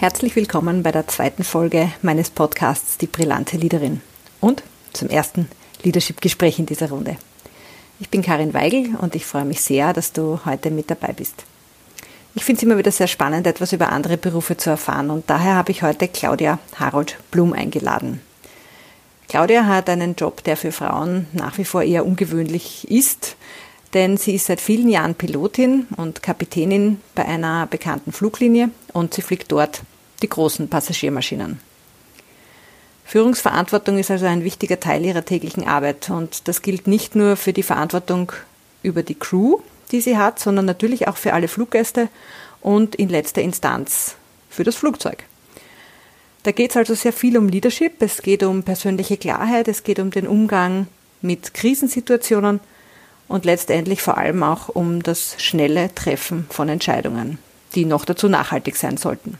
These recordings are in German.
Herzlich willkommen bei der zweiten Folge meines Podcasts Die brillante Leaderin und zum ersten Leadership-Gespräch in dieser Runde. Ich bin Karin Weigel und ich freue mich sehr, dass du heute mit dabei bist. Ich finde es immer wieder sehr spannend, etwas über andere Berufe zu erfahren und daher habe ich heute Claudia Harold Blum eingeladen. Claudia hat einen Job, der für Frauen nach wie vor eher ungewöhnlich ist, denn sie ist seit vielen Jahren Pilotin und Kapitänin bei einer bekannten Fluglinie und sie fliegt dort die großen Passagiermaschinen. Führungsverantwortung ist also ein wichtiger Teil ihrer täglichen Arbeit und das gilt nicht nur für die Verantwortung über die Crew, die sie hat, sondern natürlich auch für alle Fluggäste und in letzter Instanz für das Flugzeug. Da geht es also sehr viel um Leadership, es geht um persönliche Klarheit, es geht um den Umgang mit Krisensituationen und letztendlich vor allem auch um das schnelle Treffen von Entscheidungen, die noch dazu nachhaltig sein sollten.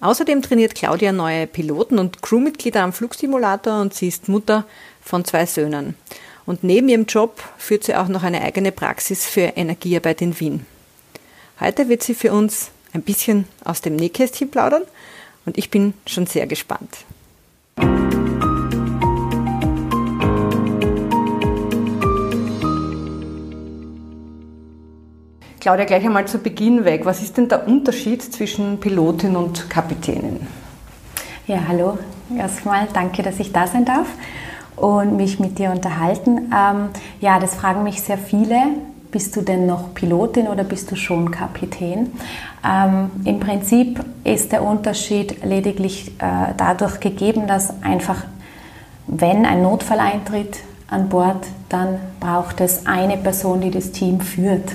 Außerdem trainiert Claudia neue Piloten und Crewmitglieder am Flugsimulator und sie ist Mutter von zwei Söhnen. Und neben ihrem Job führt sie auch noch eine eigene Praxis für Energiearbeit in Wien. Heute wird sie für uns ein bisschen aus dem Nähkästchen plaudern und ich bin schon sehr gespannt. Claudia, gleich einmal zu Beginn weg. Was ist denn der Unterschied zwischen Pilotin und Kapitänin? Ja, hallo. Erstmal danke, dass ich da sein darf und mich mit dir unterhalten. Ähm, ja, das fragen mich sehr viele. Bist du denn noch Pilotin oder bist du schon Kapitän? Ähm, Im Prinzip ist der Unterschied lediglich äh, dadurch gegeben, dass einfach, wenn ein Notfall eintritt an Bord, dann braucht es eine Person, die das Team führt.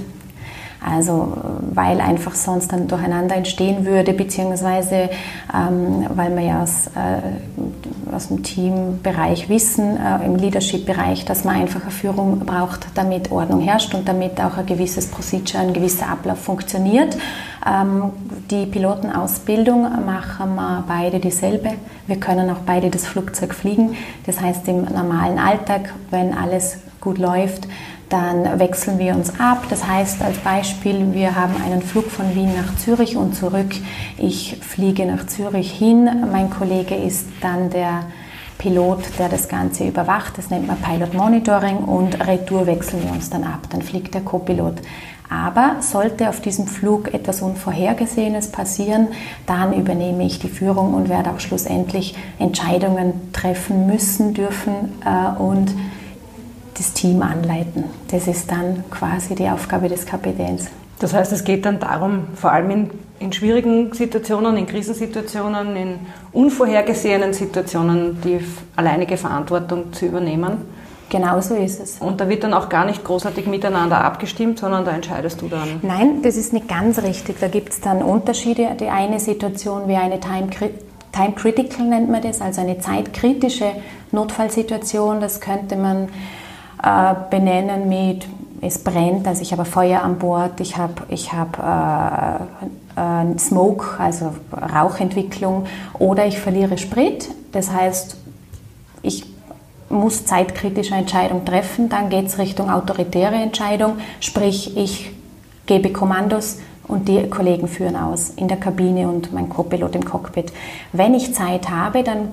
Also weil einfach sonst dann Durcheinander entstehen würde, beziehungsweise ähm, weil wir ja aus, äh, aus dem Teambereich wissen, äh, im Leadership-Bereich, dass man einfach eine Führung braucht, damit Ordnung herrscht und damit auch ein gewisses Procedure, ein gewisser Ablauf funktioniert. Ähm, die Pilotenausbildung machen wir beide dieselbe. Wir können auch beide das Flugzeug fliegen. Das heißt, im normalen Alltag, wenn alles gut läuft, dann wechseln wir uns ab. Das heißt als Beispiel, wir haben einen Flug von Wien nach Zürich und zurück. Ich fliege nach Zürich hin. Mein Kollege ist dann der Pilot, der das Ganze überwacht. Das nennt man Pilot Monitoring und Retour wechseln wir uns dann ab. Dann fliegt der Copilot. Aber sollte auf diesem Flug etwas Unvorhergesehenes passieren, dann übernehme ich die Führung und werde auch schlussendlich Entscheidungen treffen müssen dürfen äh, und das Team anleiten. Das ist dann quasi die Aufgabe des Kapitäns. Das heißt, es geht dann darum, vor allem in, in schwierigen Situationen, in Krisensituationen, in unvorhergesehenen Situationen die alleinige Verantwortung zu übernehmen. Genau so ist es. Und da wird dann auch gar nicht großartig miteinander abgestimmt, sondern da entscheidest du dann. Nein, das ist nicht ganz richtig. Da gibt es dann Unterschiede. Die eine Situation wäre eine Time, Time Critical nennt man das, also eine zeitkritische Notfallsituation. Das könnte man äh, benennen mit es brennt, also ich habe Feuer an Bord, ich habe ich hab, äh, äh, Smoke, also Rauchentwicklung, oder ich verliere Sprit, das heißt, ich muss zeitkritische Entscheidung treffen, dann geht es Richtung autoritäre Entscheidung, sprich ich gebe Kommandos und die Kollegen führen aus in der Kabine und mein Co-Pilot im Cockpit. Wenn ich Zeit habe, dann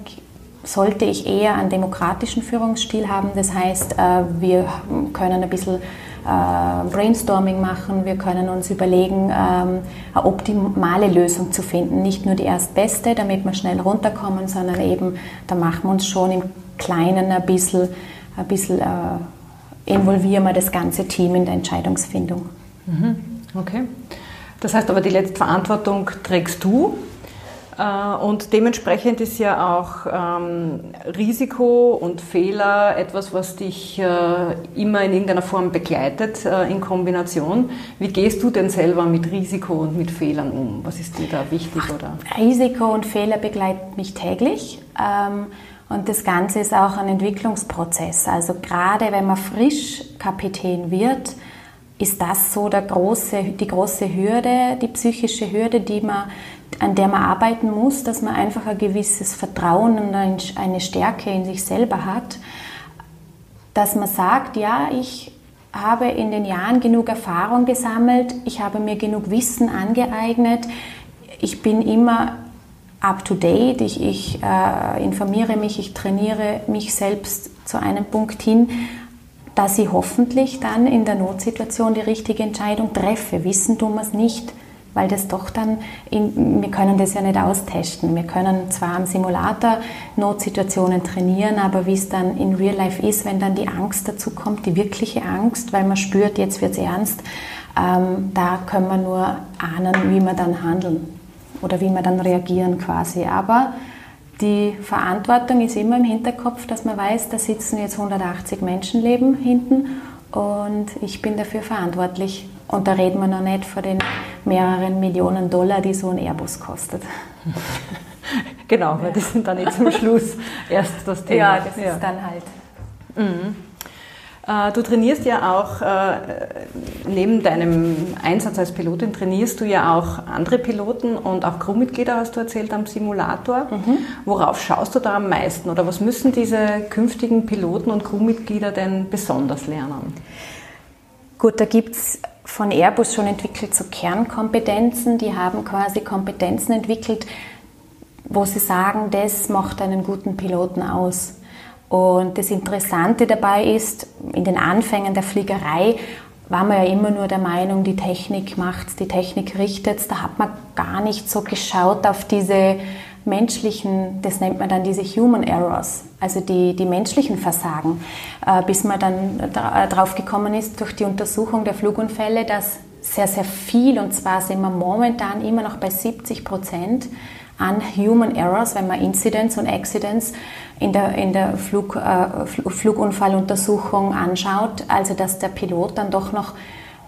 sollte ich eher einen demokratischen Führungsstil haben. Das heißt, äh, wir können ein bisschen äh, Brainstorming machen, wir können uns überlegen, ähm, eine optimale Lösung zu finden. Nicht nur die erstbeste, damit wir schnell runterkommen, sondern eben, da machen wir uns schon im Kleinen ein bisschen, ein bisschen äh, involvieren wir das ganze Team in der Entscheidungsfindung. Mhm. Okay. Das heißt aber, die letzte Verantwortung trägst du und dementsprechend ist ja auch ähm, Risiko und Fehler etwas, was dich äh, immer in irgendeiner Form begleitet äh, in Kombination. Wie gehst du denn selber mit Risiko und mit Fehlern um? Was ist dir da wichtig? Oder? Risiko und Fehler begleiten mich täglich. Ähm, und das Ganze ist auch ein Entwicklungsprozess. Also gerade wenn man frisch Kapitän wird, ist das so der große, die große Hürde, die psychische Hürde, die man an der man arbeiten muss, dass man einfach ein gewisses Vertrauen und eine Stärke in sich selber hat, dass man sagt, ja, ich habe in den Jahren genug Erfahrung gesammelt, ich habe mir genug Wissen angeeignet, ich bin immer up to date, ich, ich äh, informiere mich, ich trainiere mich selbst zu einem Punkt hin, dass ich hoffentlich dann in der Notsituation die richtige Entscheidung treffe. Wissen tun wir es nicht, weil das doch dann, in, wir können das ja nicht austesten. Wir können zwar am Simulator Notsituationen trainieren, aber wie es dann in Real Life ist, wenn dann die Angst dazu kommt, die wirkliche Angst, weil man spürt, jetzt wird es ernst, ähm, da können wir nur ahnen, wie wir dann handeln oder wie wir dann reagieren quasi. Aber die Verantwortung ist immer im Hinterkopf, dass man weiß, da sitzen jetzt 180 Menschenleben hinten und ich bin dafür verantwortlich. Und da reden wir noch nicht von den mehreren Millionen Dollar, die so ein Airbus kostet. genau, weil das sind dann nicht zum Schluss erst das Thema. Ja, das ja. ist dann halt. Mhm. Äh, du trainierst ja auch, äh, neben deinem Einsatz als Pilotin, trainierst du ja auch andere Piloten und auch Crewmitglieder, hast du erzählt, am Simulator. Mhm. Worauf schaust du da am meisten oder was müssen diese künftigen Piloten und Crewmitglieder denn besonders lernen? Gut, da gibt es von Airbus schon entwickelt so Kernkompetenzen. Die haben quasi Kompetenzen entwickelt, wo sie sagen, das macht einen guten Piloten aus. Und das Interessante dabei ist, in den Anfängen der Fliegerei war man ja immer nur der Meinung, die Technik macht die Technik richtet Da hat man gar nicht so geschaut auf diese menschlichen, das nennt man dann diese Human Errors, also die, die menschlichen Versagen, äh, bis man dann drauf gekommen ist durch die Untersuchung der Flugunfälle, dass sehr, sehr viel, und zwar sind wir momentan immer noch bei 70 Prozent, an Human Errors, wenn man Incidents und Accidents in der, in der Flug, äh, Flugunfalluntersuchung anschaut, also dass der Pilot dann doch noch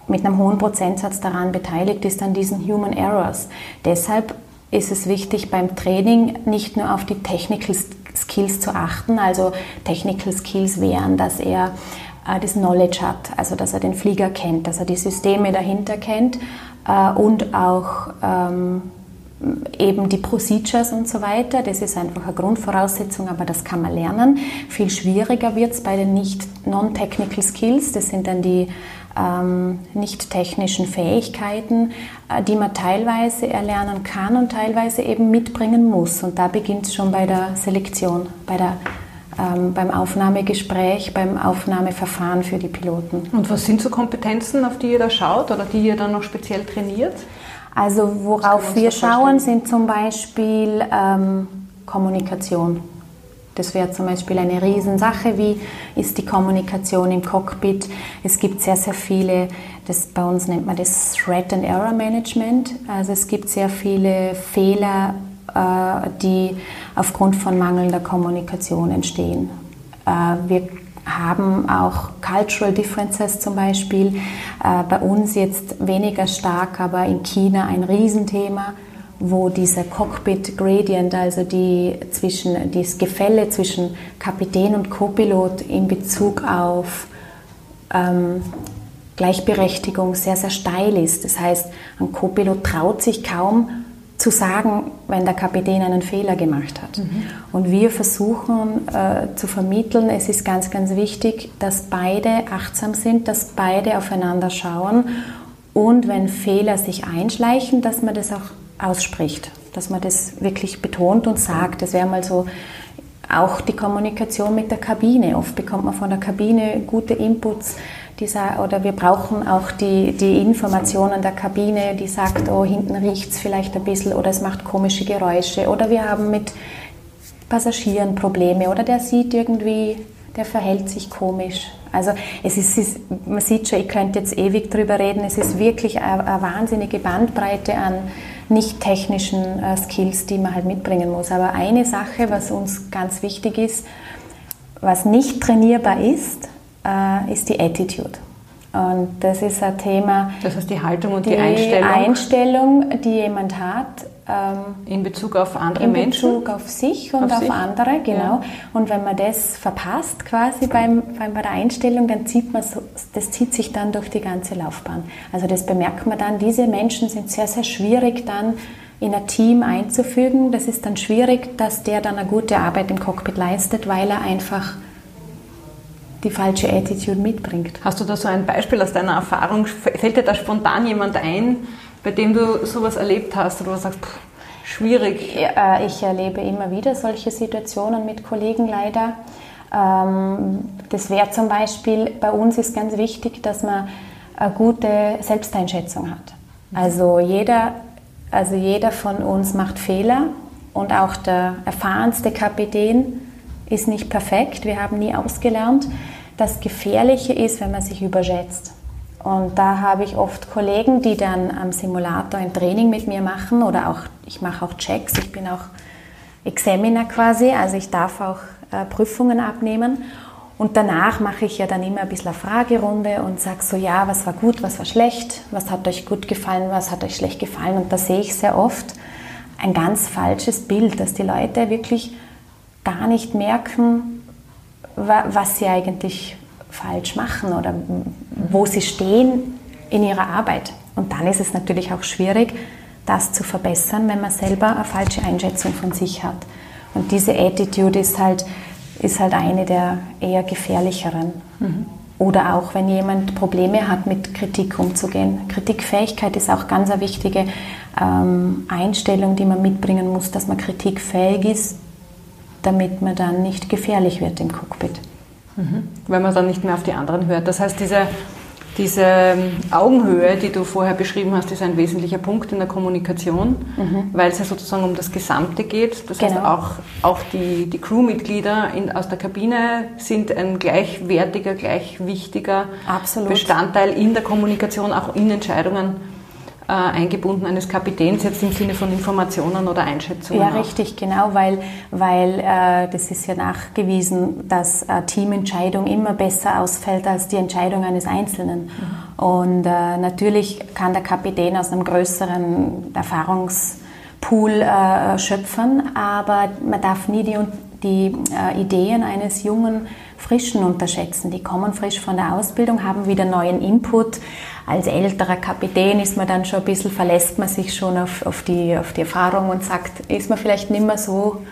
mit einem hohen Prozentsatz daran beteiligt ist, an diesen Human Errors. Deshalb ist es wichtig beim Training nicht nur auf die Technical Skills zu achten, also Technical Skills wären, dass er äh, das Knowledge hat, also dass er den Flieger kennt, dass er die Systeme dahinter kennt äh, und auch ähm, eben die Procedures und so weiter. Das ist einfach eine Grundvoraussetzung, aber das kann man lernen. Viel schwieriger wird es bei den nicht non-technical Skills. Das sind dann die ähm, nicht technischen Fähigkeiten, äh, die man teilweise erlernen kann und teilweise eben mitbringen muss. Und da beginnt es schon bei der Selektion, bei der ähm, beim Aufnahmegespräch, beim Aufnahmeverfahren für die Piloten. Und was sind so Kompetenzen, auf die ihr da schaut oder die ihr dann noch speziell trainiert? Also worauf wir schauen, sind zum Beispiel ähm, Kommunikation. Das wäre zum Beispiel eine Riesensache. Wie ist die Kommunikation im Cockpit? Es gibt sehr, sehr viele, das, bei uns nennt man das Threat and Error Management. Also es gibt sehr viele Fehler, äh, die aufgrund von mangelnder Kommunikation entstehen. Äh, wir haben auch Cultural Differences zum Beispiel. Äh, bei uns jetzt weniger stark, aber in China ein Riesenthema, wo dieser Cockpit Gradient, also die zwischen, das Gefälle zwischen Kapitän und Copilot in Bezug auf ähm, Gleichberechtigung sehr, sehr steil ist. Das heißt, ein Copilot traut sich kaum, zu sagen, wenn der Kapitän einen Fehler gemacht hat. Mhm. Und wir versuchen äh, zu vermitteln, es ist ganz, ganz wichtig, dass beide achtsam sind, dass beide aufeinander schauen und wenn Fehler sich einschleichen, dass man das auch ausspricht, dass man das wirklich betont und sagt. Das wäre mal so auch die Kommunikation mit der Kabine. Oft bekommt man von der Kabine gute Inputs dieser, oder wir brauchen auch die, die Informationen der Kabine, die sagt, oh, hinten riecht es vielleicht ein bisschen oder es macht komische Geräusche oder wir haben mit Passagieren Probleme oder der sieht irgendwie, der verhält sich komisch. Also es ist, ist man sieht schon, ich könnte jetzt ewig drüber reden, es ist wirklich eine, eine wahnsinnige Bandbreite an nicht technischen äh, Skills, die man halt mitbringen muss. Aber eine Sache, was uns ganz wichtig ist, was nicht trainierbar ist, äh, ist die Attitude. Und das ist ein Thema. Das heißt die Haltung und die, die Einstellung. Einstellung, die jemand hat. Ähm, in Bezug auf andere in Menschen? In Bezug auf sich und auf, auf sich? andere, genau. Ja. Und wenn man das verpasst, quasi beim, beim, bei der Einstellung, dann zieht man so, das zieht sich dann durch die ganze Laufbahn. Also das bemerkt man dann. Diese Menschen sind sehr, sehr schwierig dann in ein Team einzufügen. Das ist dann schwierig, dass der dann eine gute Arbeit im Cockpit leistet, weil er einfach die falsche Attitude mitbringt. Hast du da so ein Beispiel aus deiner Erfahrung? Fällt dir da spontan jemand ein, bei dem du sowas erlebt hast, oder du sagst, pff, schwierig? Äh, ich erlebe immer wieder solche Situationen mit Kollegen leider. Ähm, das wäre zum Beispiel, bei uns ist ganz wichtig, dass man eine gute Selbsteinschätzung hat. Also jeder, also jeder von uns macht Fehler und auch der erfahrenste Kapitän ist nicht perfekt. Wir haben nie ausgelernt. Das Gefährliche ist, wenn man sich überschätzt. Und da habe ich oft Kollegen, die dann am Simulator ein Training mit mir machen oder auch, ich mache auch Checks, ich bin auch Examiner quasi, also ich darf auch äh, Prüfungen abnehmen. Und danach mache ich ja dann immer ein bisschen eine Fragerunde und sage so, ja, was war gut, was war schlecht, was hat euch gut gefallen, was hat euch schlecht gefallen. Und da sehe ich sehr oft ein ganz falsches Bild, dass die Leute wirklich gar nicht merken, was sie eigentlich falsch machen oder wo sie stehen in ihrer Arbeit. Und dann ist es natürlich auch schwierig, das zu verbessern, wenn man selber eine falsche Einschätzung von sich hat. Und diese Attitude ist halt, ist halt eine der eher gefährlicheren. Mhm. Oder auch, wenn jemand Probleme hat, mit Kritik umzugehen. Kritikfähigkeit ist auch ganz eine wichtige ähm, Einstellung, die man mitbringen muss, dass man kritikfähig ist, damit man dann nicht gefährlich wird im Cockpit. Mhm. Weil man dann nicht mehr auf die anderen hört. Das heißt, diese, diese ähm, Augenhöhe, die du vorher beschrieben hast, ist ein wesentlicher Punkt in der Kommunikation, mhm. weil es ja sozusagen um das Gesamte geht. Das genau. heißt, auch, auch die, die Crewmitglieder in, aus der Kabine sind ein gleichwertiger, gleich wichtiger Absolut. Bestandteil in der Kommunikation, auch in Entscheidungen äh, eingebunden eines Kapitäns jetzt im Sinne von Informationen oder Einschätzungen? Ja, auch. richtig, genau, weil, weil äh, das ist ja nachgewiesen, dass äh, Teamentscheidung immer besser ausfällt als die Entscheidung eines Einzelnen. Mhm. Und äh, natürlich kann der Kapitän aus einem größeren Erfahrungspool äh, schöpfen, aber man darf nie die, die äh, Ideen eines jungen Frischen unterschätzen. Die kommen frisch von der Ausbildung, haben wieder neuen Input als älterer Kapitän ist man dann schon ein bisschen, verlässt man sich schon auf, auf, die, auf die Erfahrung und sagt, ist man vielleicht nicht mehr so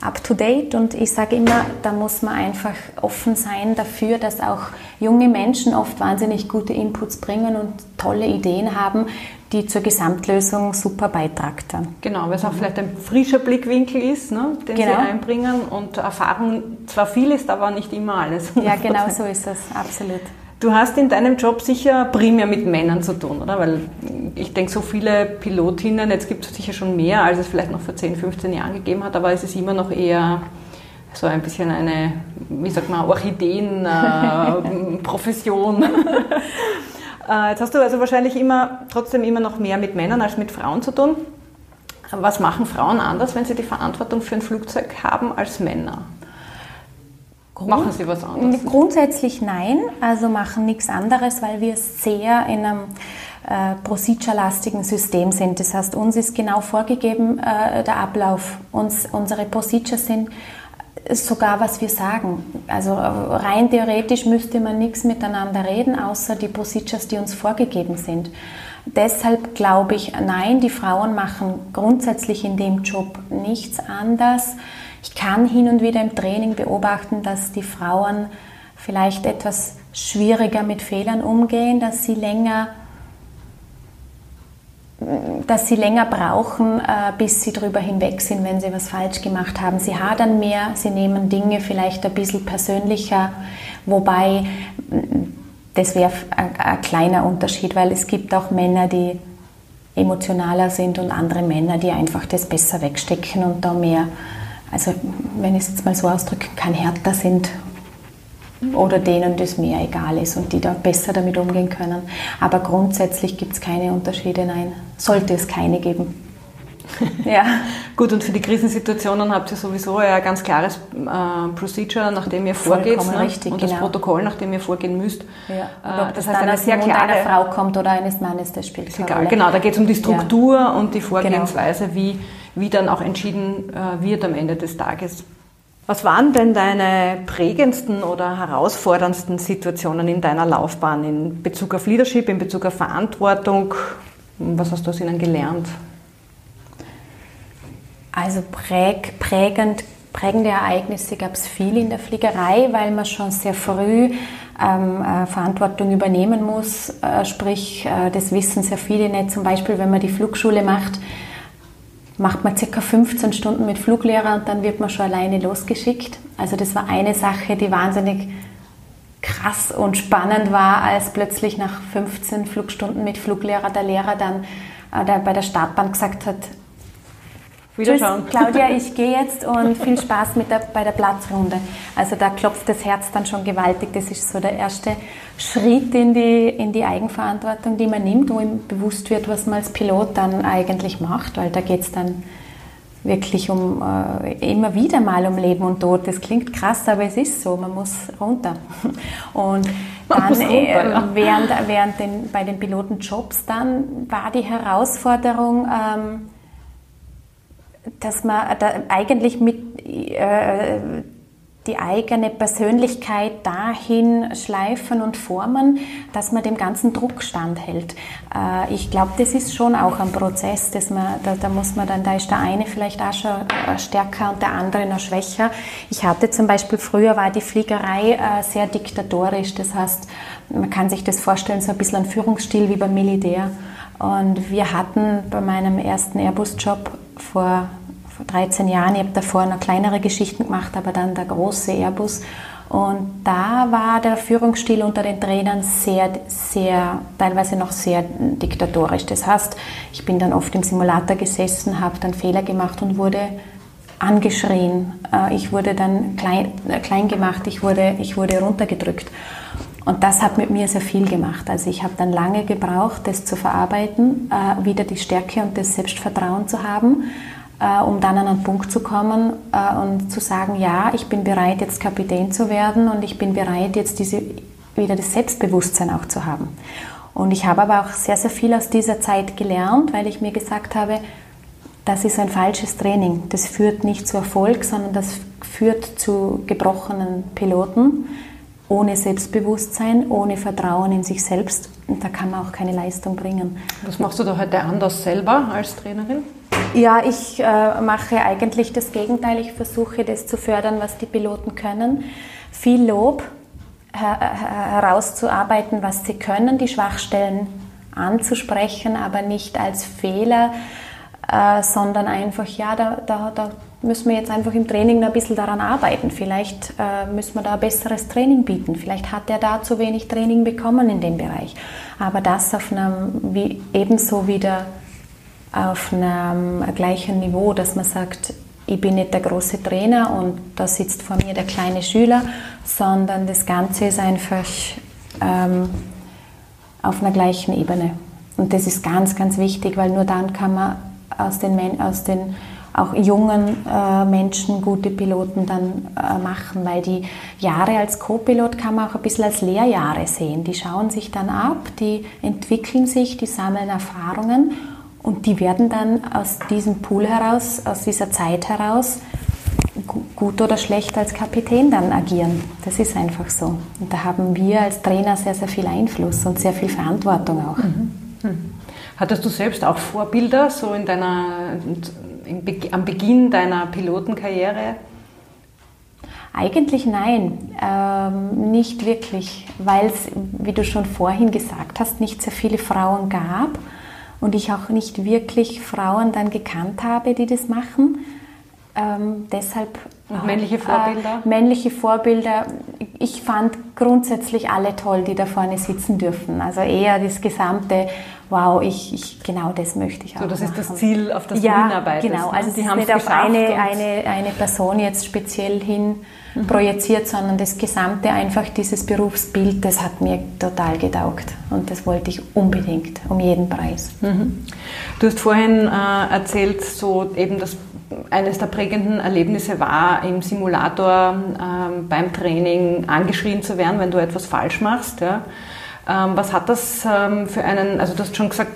up to date. Und ich sage immer, da muss man einfach offen sein dafür, dass auch junge Menschen oft wahnsinnig gute Inputs bringen und tolle Ideen haben, die zur Gesamtlösung super beitragen dann. Genau, weil es auch mhm. vielleicht ein frischer Blickwinkel ist, ne, den genau. Sie einbringen und Erfahrung zwar viel ist, aber nicht immer alles. Ja, genau so ist es, absolut. Du hast in deinem Job sicher primär mit Männern zu tun, oder? Weil ich denke, so viele Pilotinnen, jetzt gibt es sicher schon mehr, als es vielleicht noch vor 10, 15 Jahren gegeben hat, aber es ist immer noch eher so ein bisschen eine, wie sagt man, Orchideenprofession. Äh, äh, jetzt hast du also wahrscheinlich immer, trotzdem immer noch mehr mit Männern als mit Frauen zu tun. Was machen Frauen anders, wenn sie die Verantwortung für ein Flugzeug haben als Männer? Grund machen Sie was anderes? Grundsätzlich nein, also machen nichts anderes, weil wir sehr in einem äh, procedure-lastigen System sind. Das heißt, uns ist genau vorgegeben äh, der Ablauf. Uns, unsere Procedures sind sogar, was wir sagen. Also rein theoretisch müsste man nichts miteinander reden, außer die Procedures, die uns vorgegeben sind. Deshalb glaube ich, nein, die Frauen machen grundsätzlich in dem Job nichts anders ich kann hin und wieder im Training beobachten, dass die Frauen vielleicht etwas schwieriger mit Fehlern umgehen, dass sie länger dass sie länger brauchen, äh, bis sie darüber hinweg sind, wenn sie was falsch gemacht haben. Sie hadern mehr, sie nehmen Dinge vielleicht ein bisschen persönlicher, wobei das wäre ein kleiner Unterschied, weil es gibt auch Männer, die emotionaler sind und andere Männer, die einfach das besser wegstecken und da mehr also wenn ich es jetzt mal so ausdrücke, kein härter sind oder denen das mehr egal ist und die da besser damit umgehen können. Aber grundsätzlich gibt es keine Unterschiede, nein, sollte es keine geben. ja. Gut, und für die Krisensituationen habt ihr sowieso ein ganz klares äh, Procedure, nach dem ihr vorgeht. Ne? Richtig, und das genau. Protokoll, nach dem ihr vorgehen müsst. Ja. Äh, ob das, das heißt, eine sehr klare, einer Frau kommt oder eines Mannes, das spielt keine egal. Rolle. Genau, da geht es um die Struktur ja. und die Vorgehensweise, genau. wie wie dann auch entschieden äh, wird am Ende des Tages. Was waren denn deine prägendsten oder herausforderndsten Situationen in deiner Laufbahn in Bezug auf Leadership, in Bezug auf Verantwortung? Was hast du aus ihnen gelernt? Also präg, prägend, prägende Ereignisse gab es viel in der Fliegerei, weil man schon sehr früh ähm, äh, Verantwortung übernehmen muss. Äh, sprich, äh, das wissen sehr viele nicht. Zum Beispiel, wenn man die Flugschule macht, macht man circa 15 Stunden mit Fluglehrer und dann wird man schon alleine losgeschickt. Also das war eine Sache, die wahnsinnig krass und spannend war, als plötzlich nach 15 Flugstunden mit Fluglehrer der Lehrer dann äh, bei der Startbahn gesagt hat, Wiederschauen. Claudia, ich gehe jetzt und viel Spaß mit der, bei der Platzrunde. Also da klopft das Herz dann schon gewaltig. Das ist so der erste Schritt in die, in die Eigenverantwortung, die man nimmt, wo ihm bewusst wird, was man als Pilot dann eigentlich macht, weil da geht es dann wirklich um äh, immer wieder mal um Leben und Tod. Das klingt krass, aber es ist so. Man muss runter. Und dann runter, äh, ja. während, während den, bei den Pilotenjobs dann war die Herausforderung, ähm, dass man da eigentlich mit äh, die eigene Persönlichkeit dahin schleifen und formen, dass man dem ganzen Druck standhält. Äh, ich glaube, das ist schon auch ein Prozess, dass man, da, da, muss man dann, da ist der eine vielleicht auch schon äh, stärker und der andere noch schwächer. Ich hatte zum Beispiel früher war die Fliegerei äh, sehr diktatorisch, das heißt, man kann sich das vorstellen, so ein bisschen ein Führungsstil wie beim Militär. Und wir hatten bei meinem ersten Airbus-Job vor vor 13 Jahren. Ich habe davor noch kleinere Geschichten gemacht, aber dann der große Airbus. Und da war der Führungsstil unter den Trainern sehr, sehr, teilweise noch sehr diktatorisch. Das heißt, ich bin dann oft im Simulator gesessen, habe dann Fehler gemacht und wurde angeschrien. Äh, ich wurde dann klein, äh, klein gemacht, ich wurde, ich wurde runtergedrückt. Und das hat mit mir sehr viel gemacht. Also ich habe dann lange gebraucht, das zu verarbeiten, äh, wieder die Stärke und das Selbstvertrauen zu haben äh, um dann an einen Punkt zu kommen äh, und zu sagen, ja, ich bin bereit, jetzt Kapitän zu werden und ich bin bereit, jetzt diese, wieder das Selbstbewusstsein auch zu haben. Und ich habe aber auch sehr, sehr viel aus dieser Zeit gelernt, weil ich mir gesagt habe, das ist ein falsches Training. Das führt nicht zu Erfolg, sondern das führt zu gebrochenen Piloten ohne Selbstbewusstsein, ohne Vertrauen in sich selbst. Da kann man auch keine Leistung bringen. Was machst du da heute anders selber als Trainerin? Ja, ich äh, mache eigentlich das Gegenteil. Ich versuche das zu fördern, was die Piloten können. Viel Lob her herauszuarbeiten, was sie können, die Schwachstellen anzusprechen, aber nicht als Fehler, äh, sondern einfach, ja, da, da, da, müssen wir jetzt einfach im Training ein bisschen daran arbeiten. Vielleicht äh, müssen wir da besseres Training bieten. Vielleicht hat er da zu wenig Training bekommen in dem Bereich. Aber das auf einem wie, ebenso wieder auf einem gleichen Niveau, dass man sagt, ich bin nicht der große Trainer und da sitzt vor mir der kleine Schüler, sondern das Ganze ist einfach ähm, auf einer gleichen Ebene. Und das ist ganz, ganz wichtig, weil nur dann kann man aus den, aus den auch jungen äh, Menschen gute Piloten dann äh, machen, weil die Jahre als Co-Pilot kann man auch ein bisschen als Lehrjahre sehen. Die schauen sich dann ab, die entwickeln sich, die sammeln Erfahrungen und die werden dann aus diesem Pool heraus, aus dieser Zeit heraus, gut oder schlecht als Kapitän dann agieren. Das ist einfach so. Und da haben wir als Trainer sehr, sehr viel Einfluss und sehr viel Verantwortung auch. Mhm. Mhm. Hattest du selbst auch Vorbilder so in deiner, am Beginn deiner Pilotenkarriere? Eigentlich nein, ähm, nicht wirklich, weil es, wie du schon vorhin gesagt hast, nicht sehr viele Frauen gab und ich auch nicht wirklich Frauen dann gekannt habe, die das machen. Ähm, deshalb und männliche Vorbilder? Äh, männliche Vorbilder. Ich fand grundsätzlich alle toll, die da vorne sitzen dürfen. Also eher das gesamte, wow, ich, ich genau das möchte ich auch. So, das machen. ist das Ziel, auf das ja, du hinarbeitest. Genau, ne? also die haben nicht auf eine, eine, eine Person jetzt speziell hin mhm. projiziert, sondern das gesamte, einfach dieses Berufsbild, das hat mir total getaugt. Und das wollte ich unbedingt, um jeden Preis. Mhm. Du hast vorhin äh, erzählt, so eben das eines der prägenden Erlebnisse war, im Simulator ähm, beim Training angeschrien zu werden, wenn du etwas falsch machst. Ja. Ähm, was hat das ähm, für einen, also du hast schon gesagt,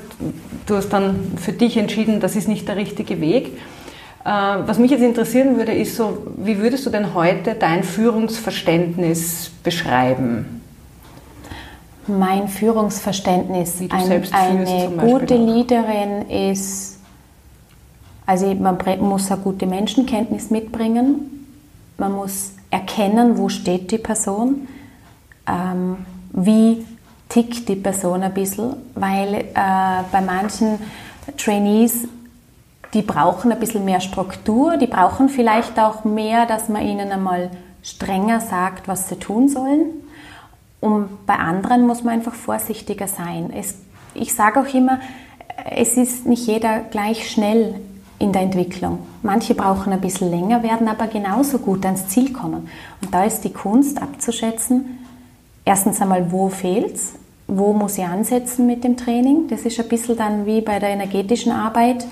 du hast dann für dich entschieden, das ist nicht der richtige Weg. Äh, was mich jetzt interessieren würde, ist so, wie würdest du denn heute dein Führungsverständnis beschreiben? Mein Führungsverständnis, ein, eine gute Leaderin ist, also man muss eine gute Menschenkenntnis mitbringen, man muss erkennen, wo steht die Person, ähm, wie tickt die Person ein bisschen, weil äh, bei manchen Trainees die brauchen ein bisschen mehr Struktur, die brauchen vielleicht auch mehr, dass man ihnen einmal strenger sagt, was sie tun sollen. Und bei anderen muss man einfach vorsichtiger sein. Es, ich sage auch immer, es ist nicht jeder gleich schnell in der Entwicklung. Manche brauchen ein bisschen länger, werden aber genauso gut ans Ziel kommen. Und da ist die Kunst abzuschätzen, erstens einmal, wo fehlt es, wo muss ich ansetzen mit dem Training. Das ist ein bisschen dann wie bei der energetischen Arbeit.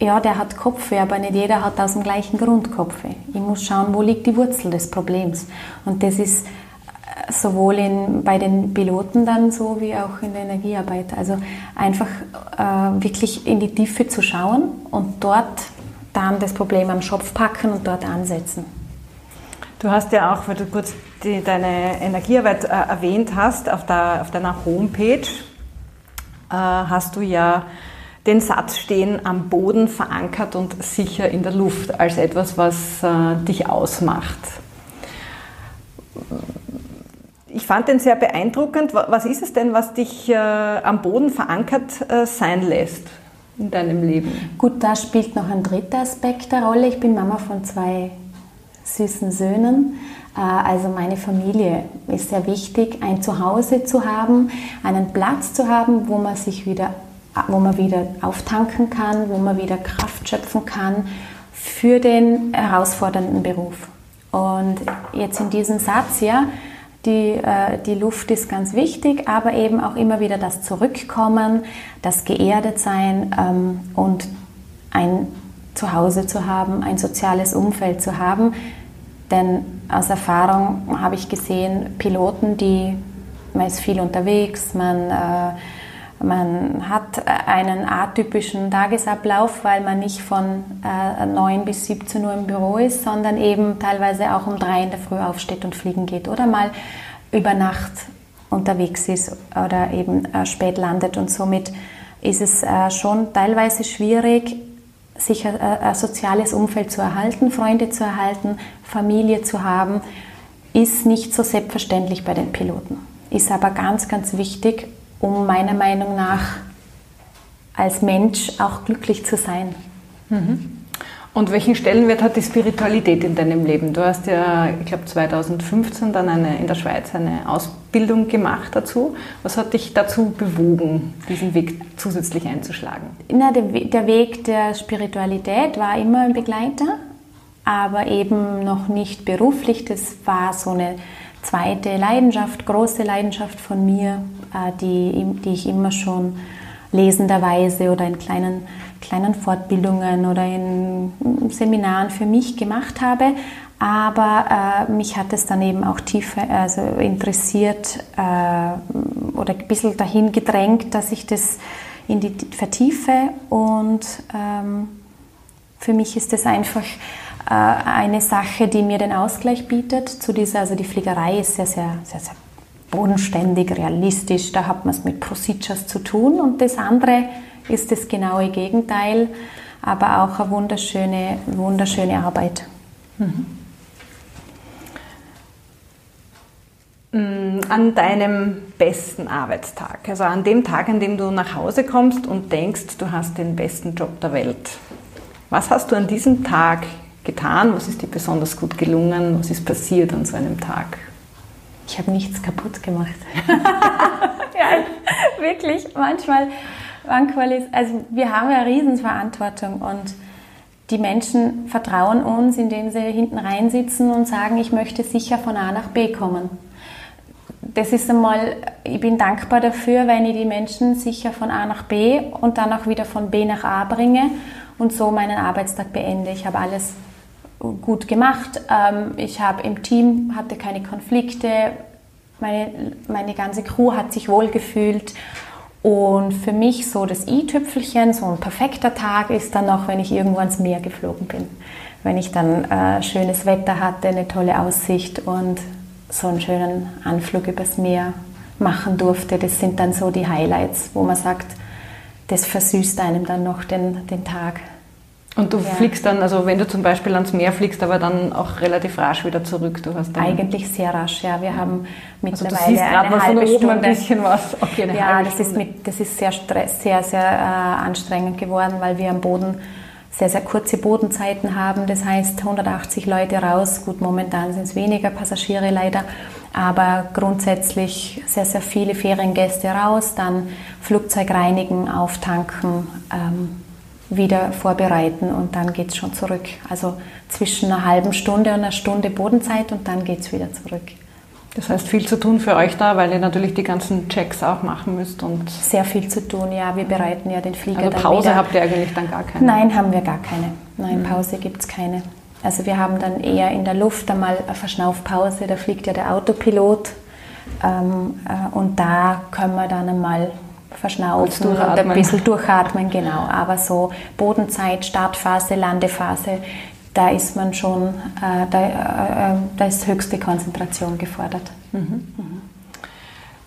Ja, der hat Kopfweh, aber nicht jeder hat aus dem gleichen Grund Kopfweh. Ich muss schauen, wo liegt die Wurzel des Problems. Und das ist sowohl in, bei den Piloten dann so wie auch in der Energiearbeit. Also einfach äh, wirklich in die Tiefe zu schauen und dort dann das Problem am Schopf packen und dort ansetzen. Du hast ja auch, weil du kurz die, deine Energiearbeit äh, erwähnt hast, auf, der, auf deiner Homepage äh, hast du ja den Satz stehen, am Boden verankert und sicher in der Luft, als etwas, was äh, dich ausmacht. Ich fand den sehr beeindruckend. Was ist es denn, was dich äh, am Boden verankert äh, sein lässt in deinem Leben? Gut, da spielt noch ein dritter Aspekt eine Rolle. Ich bin Mama von zwei süßen Söhnen. Äh, also meine Familie ist sehr wichtig, ein Zuhause zu haben, einen Platz zu haben, wo man sich wieder, wo man wieder auftanken kann, wo man wieder Kraft schöpfen kann für den herausfordernden Beruf. Und jetzt in diesem Satz, ja, die, äh, die Luft ist ganz wichtig, aber eben auch immer wieder das Zurückkommen, das geerdet sein ähm, und ein Zuhause zu haben, ein soziales Umfeld zu haben, denn aus Erfahrung habe ich gesehen, Piloten, die, man ist viel unterwegs, man, äh, man hat einen atypischen Tagesablauf, weil man nicht von äh, 9 bis 17 Uhr im Büro ist, sondern eben teilweise auch um 3 in der Früh aufsteht und fliegen geht oder mal über Nacht unterwegs ist oder eben äh, spät landet und somit ist es äh, schon teilweise schwierig, sich ein, ein soziales Umfeld zu erhalten, Freunde zu erhalten, Familie zu haben, ist nicht so selbstverständlich bei den Piloten. Ist aber ganz, ganz wichtig, um meiner Meinung nach als Mensch auch glücklich zu sein. Mhm. Und welchen Stellenwert hat die Spiritualität in deinem Leben? Du hast ja, ich glaube, 2015 dann eine, in der Schweiz eine Ausbildung gemacht dazu. Was hat dich dazu bewogen, diesen Weg zusätzlich einzuschlagen? Na, der, der Weg der Spiritualität war immer ein Begleiter, aber eben noch nicht beruflich. Das war so eine zweite Leidenschaft, große Leidenschaft von mir, die, die ich immer schon lesenderweise oder in kleinen kleinen Fortbildungen oder in Seminaren für mich gemacht habe. Aber äh, mich hat es dann eben auch tiefer also interessiert äh, oder ein bisschen dahin gedrängt, dass ich das in die vertiefe. Und ähm, für mich ist das einfach äh, eine Sache, die mir den Ausgleich bietet. Zu dieser, also die Fliegerei ist sehr, sehr, sehr, sehr bodenständig, realistisch. Da hat man es mit Procedures zu tun. Und das andere ist das genaue Gegenteil, aber auch eine wunderschöne, wunderschöne Arbeit. Mhm. An deinem besten Arbeitstag, also an dem Tag, an dem du nach Hause kommst und denkst, du hast den besten Job der Welt. Was hast du an diesem Tag getan? Was ist dir besonders gut gelungen? Was ist passiert an so einem Tag? Ich habe nichts kaputt gemacht. ja, wirklich. Manchmal also wir haben ja Riesenverantwortung und die Menschen vertrauen uns, indem sie hinten reinsitzen und sagen, ich möchte sicher von A nach B kommen. Das ist einmal, ich bin dankbar dafür, wenn ich die Menschen sicher von A nach B und dann auch wieder von B nach A bringe und so meinen Arbeitstag beende. Ich habe alles gut gemacht. Ähm, ich habe im Team, hatte keine Konflikte. Meine, meine ganze Crew hat sich wohlgefühlt. Und für mich so das i-Tüpfelchen, so ein perfekter Tag ist dann noch, wenn ich irgendwo ans Meer geflogen bin. Wenn ich dann äh, schönes Wetter hatte, eine tolle Aussicht und so einen schönen Anflug übers Meer machen durfte. Das sind dann so die Highlights, wo man sagt, das versüßt einem dann noch den, den Tag. Und du ja. fliegst dann, also wenn du zum Beispiel ans Meer fliegst, aber dann auch relativ rasch wieder zurück. Du hast Eigentlich sehr rasch, ja. Wir haben mittlerweile also du siehst eine mal halbe von oben ein bisschen was. Okay, eine ja, das ist, mit, das ist sehr, stress, sehr, sehr äh, anstrengend geworden, weil wir am Boden sehr, sehr kurze Bodenzeiten haben. Das heißt 180 Leute raus. Gut, momentan sind es weniger Passagiere leider, aber grundsätzlich sehr, sehr viele Feriengäste raus, dann Flugzeug reinigen, auftanken, ähm, wieder vorbereiten und dann geht es schon zurück. Also zwischen einer halben Stunde und einer Stunde Bodenzeit und dann geht es wieder zurück. Das heißt, viel zu tun für euch da, weil ihr natürlich die ganzen Checks auch machen müsst. Und Sehr viel zu tun, ja. Wir bereiten ja den Flieger also Pause habt ihr eigentlich dann gar keine? Nein, haben wir gar keine. Nein, Pause gibt es keine. Also wir haben dann eher in der Luft einmal eine Verschnaufpause, da fliegt ja der Autopilot ähm, äh, und da können wir dann einmal verschnaufen und ein bisschen durchatmen, genau. Aber so Bodenzeit, Startphase, Landephase, da ist man schon, äh, da, äh, äh, da ist höchste Konzentration gefordert.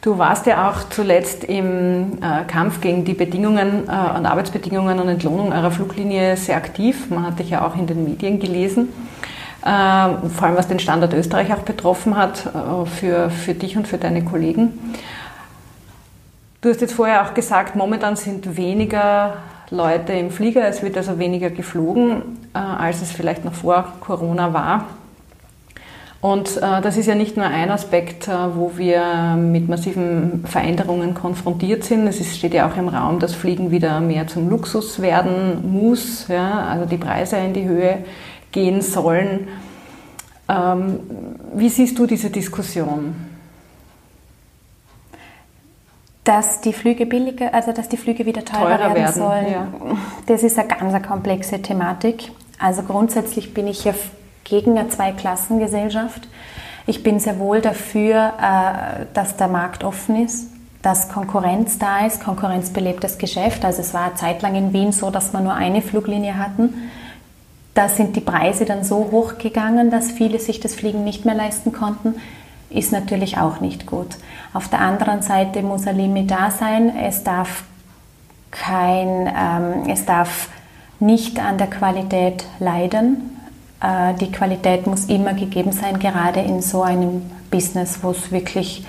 Du warst ja auch zuletzt im äh, Kampf gegen die Bedingungen äh, und Arbeitsbedingungen und Entlohnung eurer Fluglinie sehr aktiv. Man hat dich ja auch in den Medien gelesen. Äh, vor allem was den Standort Österreich auch betroffen hat, äh, für, für dich und für deine Kollegen. Du hast jetzt vorher auch gesagt, momentan sind weniger Leute im Flieger, es wird also weniger geflogen, äh, als es vielleicht noch vor Corona war. Und äh, das ist ja nicht nur ein Aspekt, äh, wo wir mit massiven Veränderungen konfrontiert sind. Es steht ja auch im Raum, dass Fliegen wieder mehr zum Luxus werden muss, ja, also die Preise in die Höhe gehen sollen. Ähm, wie siehst du diese Diskussion? Dass die Flüge billiger, also dass die Flüge wieder teurer, Teurer werden, werden, sollen, ja. das ist eine ganz eine komplexe Thematik. Also grundsätzlich bin ich ja gegen eine Zweiklassengesellschaft. Ich bin sehr wohl dafür, äh, dass der Markt offen ist, dass Konkurrenz da ist, konkurrenzbelebtes Geschäft. Also es war eine Zeit lang in Wien so, dass wir nur eine Fluglinie hatten. Da sind die Preise dann so hoch gegangen, dass viele sich das Fliegen nicht mehr leisten konnten. Ist natürlich auch nicht gut. Auf der anderen Seite muss ein Limit da sein. Es darf kein, ähm, es darf nicht an der Qualität leiden. Äh, die Qualität muss immer gegeben sein, gerade in so einem Business, wo es wirklich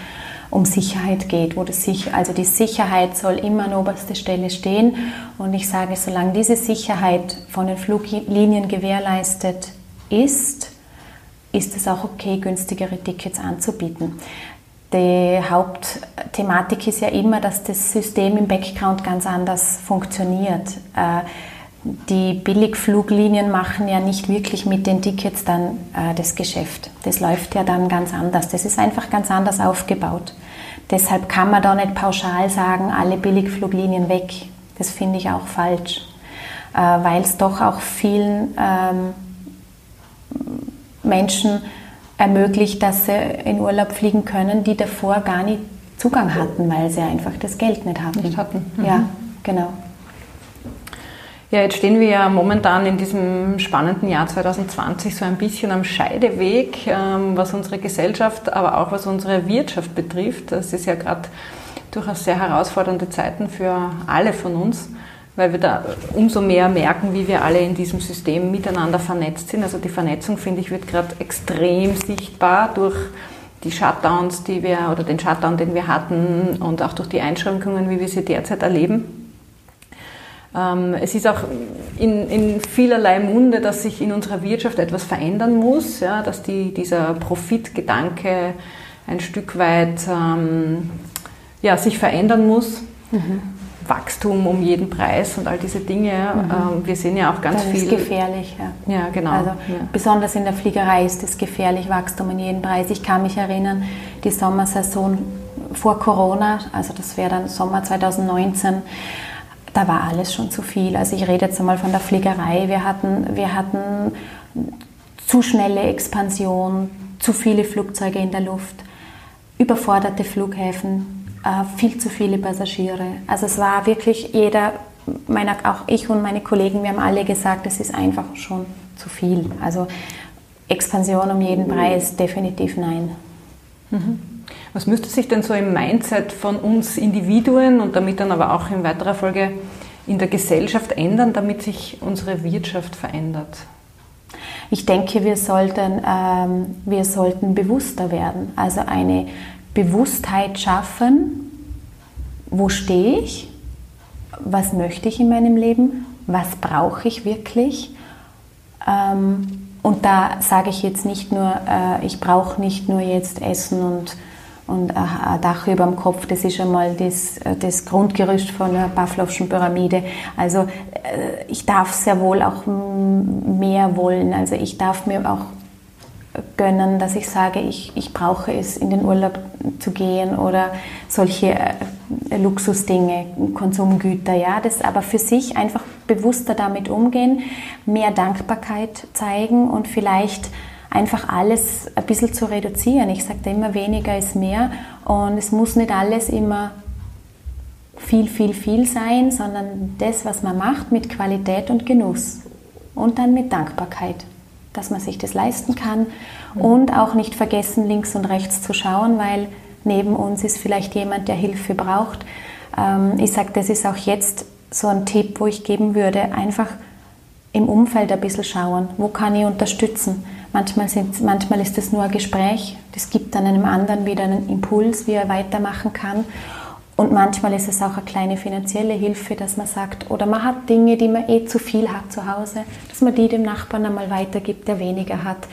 um Sicherheit geht, wo sich, also die Sicherheit soll immer an oberster Stelle stehen. Und ich sage, solange diese Sicherheit von den Fluglinien gewährleistet ist, ist es auch okay, günstigere Tickets anzubieten. Die Hauptthematik ist ja immer, dass das System im Background ganz anders funktioniert. Äh, Die Billigfluglinien machen ja nicht wirklich mit den Tickets dann äh, das Geschäft. Das läuft ja dann ganz anders. Das ist einfach ganz anders aufgebaut. Deshalb kann man da nicht pauschal sagen, alle Billigfluglinien weg. Das finde ich auch falsch, äh, weil es doch auch vielen ähm, Menschen ermöglicht, dass sie in Urlaub fliegen können, die davor gar nicht Zugang hatten, weil sie einfach das Geld nicht hatten. Nicht hatten. Mhm. Ja, genau. Ja, jetzt stehen wir ja momentan in diesem spannenden Jahr 2020 so ein bisschen am Scheideweg, ähm, was unsere Gesellschaft, aber auch was unsere Wirtschaft betrifft. Das ist ja gerade durchaus sehr herausfordernde Zeiten für alle von uns, weil wir da umso mehr merken, wie wir alle in diesem System miteinander vernetzt sind. Also die Vernetzung, finde ich, wird gerade extrem sichtbar durch die Shutdowns, die wir oder den Shutdown, den wir hatten und auch durch die Einschränkungen, wie wir sie derzeit erleben. Ähm, Es ist auch in, in vielerlei Munde, dass sich in unserer Wirtschaft etwas verändern muss, ja, dass die, dieser Profitgedanke ein Stück weit ähm, ja, sich verändern muss. Wachstum um jeden Preis und all diese Dinge. Ähm, wir sehen ja auch ganz Das viel. ist gefährlich, ja. Ja, genau. Also ja. besonders in der Fliegerei ist es gefährlich, Wachstum in jeden Preis. Ich kann mich erinnern, die Sommersaison vor Corona, also das wäre dann Sommer 2019, da war alles schon zu viel. Also ich rede jetzt einmal von der Fliegerei. Wir hatten, wir hatten zu schnelle Expansion, zu viele Flugzeuge in der Luft, überforderte Flughäfen, viel zu viele Passagiere. Also es war wirklich jeder, meiner, auch ich und meine Kollegen, wir haben alle gesagt, es ist einfach schon zu viel. Also Expansion um jeden Preis, definitiv nein. Was müsste sich denn so im Mindset von uns Individuen und damit dann aber auch in weiterer Folge in der Gesellschaft ändern, damit sich unsere Wirtschaft verändert? Ich denke, wir sollten, ähm, wir sollten bewusster werden. Also eine Bewusstheit schaffen, wo stehe ich, was möchte ich in meinem Leben was brauche ich wirklich. Ähm, und da sage ich jetzt nicht nur, äh, ich brauche nicht nur jetzt Essen und, und ein Dach über dem Kopf, das ist einmal das, das Grundgerüst von der Pavlovschen Pyramide. Also äh, ich darf sehr wohl auch mehr wollen. Also ich darf mir auch gönnen, dass ich sage, ich, ich brauche es, in den Urlaub zu gehen oder solche äh, Luxusdinge, Konsumgüter, ja, das aber für sich einfach bewusster damit umgehen, mehr Dankbarkeit zeigen und vielleicht einfach alles ein bisschen zu reduzieren. Ich sage immer, weniger ist mehr und es muss nicht alles immer viel, viel, viel sein, sondern das, was man macht, mit Qualität und Genuss und dann mit Dankbarkeit dass man sich das leisten kann und auch nicht vergessen, links und rechts zu schauen, weil neben uns ist vielleicht jemand, der Hilfe braucht. Ähm, ich sage, das ist auch jetzt so ein Tipp, wo ich geben würde, einfach im Umfeld ein bisschen schauen, wo kann ich unterstützen. Manchmal, sind, manchmal ist es nur ein Gespräch, das gibt dann einem anderen wieder einen Impuls, wie er weitermachen kann. Und manchmal ist es auch eine kleine finanzielle Hilfe, dass man sagt, oder man hat Dinge, die man eh zu viel hat zu Hause, dass man die dem Nachbarn einmal weitergibt, der weniger hat.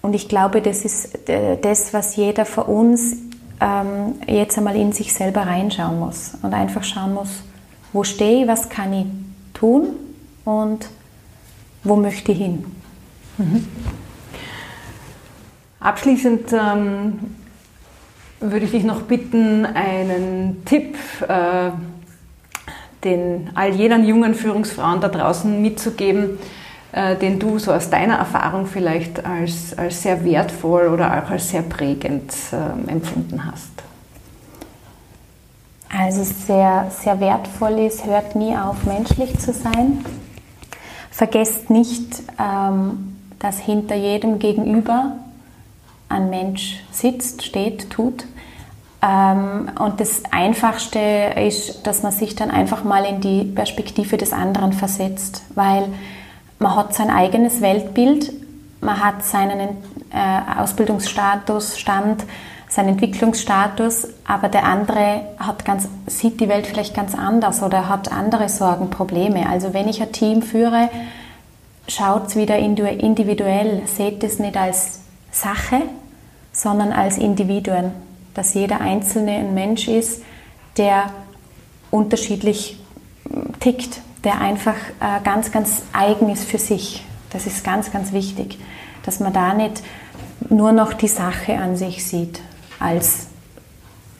Und ich glaube, das ist äh, das, was jeder von uns ähm, jetzt einmal in sich selber reinschauen muss und einfach schauen muss, wo stehe ich, was kann ich tun und wo möchte ich hin. Mhm. Abschließend ähm, würde ich dich noch bitten, einen Tipp, äh, den all jenen jungen Führungsfrauen da draußen mitzugeben, äh, den du so aus deiner Erfahrung vielleicht als, als sehr wertvoll oder auch als sehr prägend äh, empfunden hast. Also sehr, sehr wertvoll ist, hört nie auf, menschlich zu sein. Vergesst nicht, ähm, dass hinter jedem Gegenüber ein Mensch sitzt, steht, tut. Ähm, und das Einfachste ist, dass man sich dann einfach mal in die Perspektive des anderen versetzt, weil man hat sein eigenes Weltbild, man hat seinen äh, Ausbildungsstatus, Stand, seinen Entwicklungsstatus, aber der andere hat ganz, sieht die Welt vielleicht ganz anders oder hat andere Sorgen, Probleme. Also wenn ich ein Team führe, schaut es wieder individuell, seht es nicht als Sache, sondern als Individuen. Dass jeder Einzelne ein Mensch ist, der unterschiedlich mm, tickt, der einfach äh, ganz, ganz eigen ist für sich. Das ist ganz, ganz wichtig, dass man da nicht nur noch die Sache an sich sieht als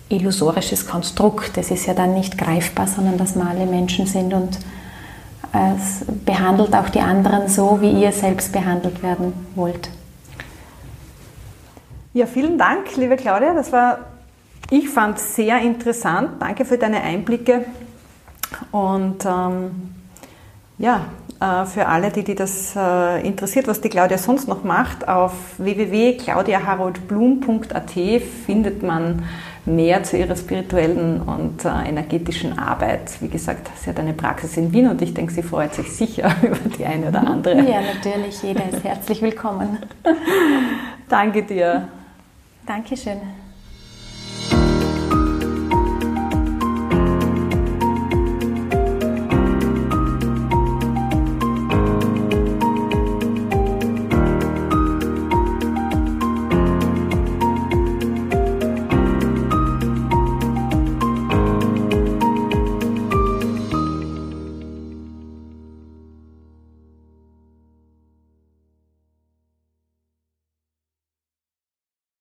illusorisches Konstrukt. Das ist ja dann nicht greifbar, sondern dass wir alle Menschen sind und es behandelt auch die anderen so, wie ihr selbst behandelt werden wollt. Ja, vielen Dank, liebe Claudia. Das war, ich fand sehr interessant. Danke für deine Einblicke. Und ähm, ja, äh, für alle, die, die das äh, interessiert, was die Claudia sonst noch macht, auf www.claudiaharoldblum.at findet man mehr zu ihrer spirituellen und äh, energetischen Arbeit. Wie gesagt, sie hat eine Praxis in Wien und ich denke, sie freut sich sicher über die eine oder andere. Ja, natürlich, jeder ist herzlich willkommen. Danke dir. Dankeschön.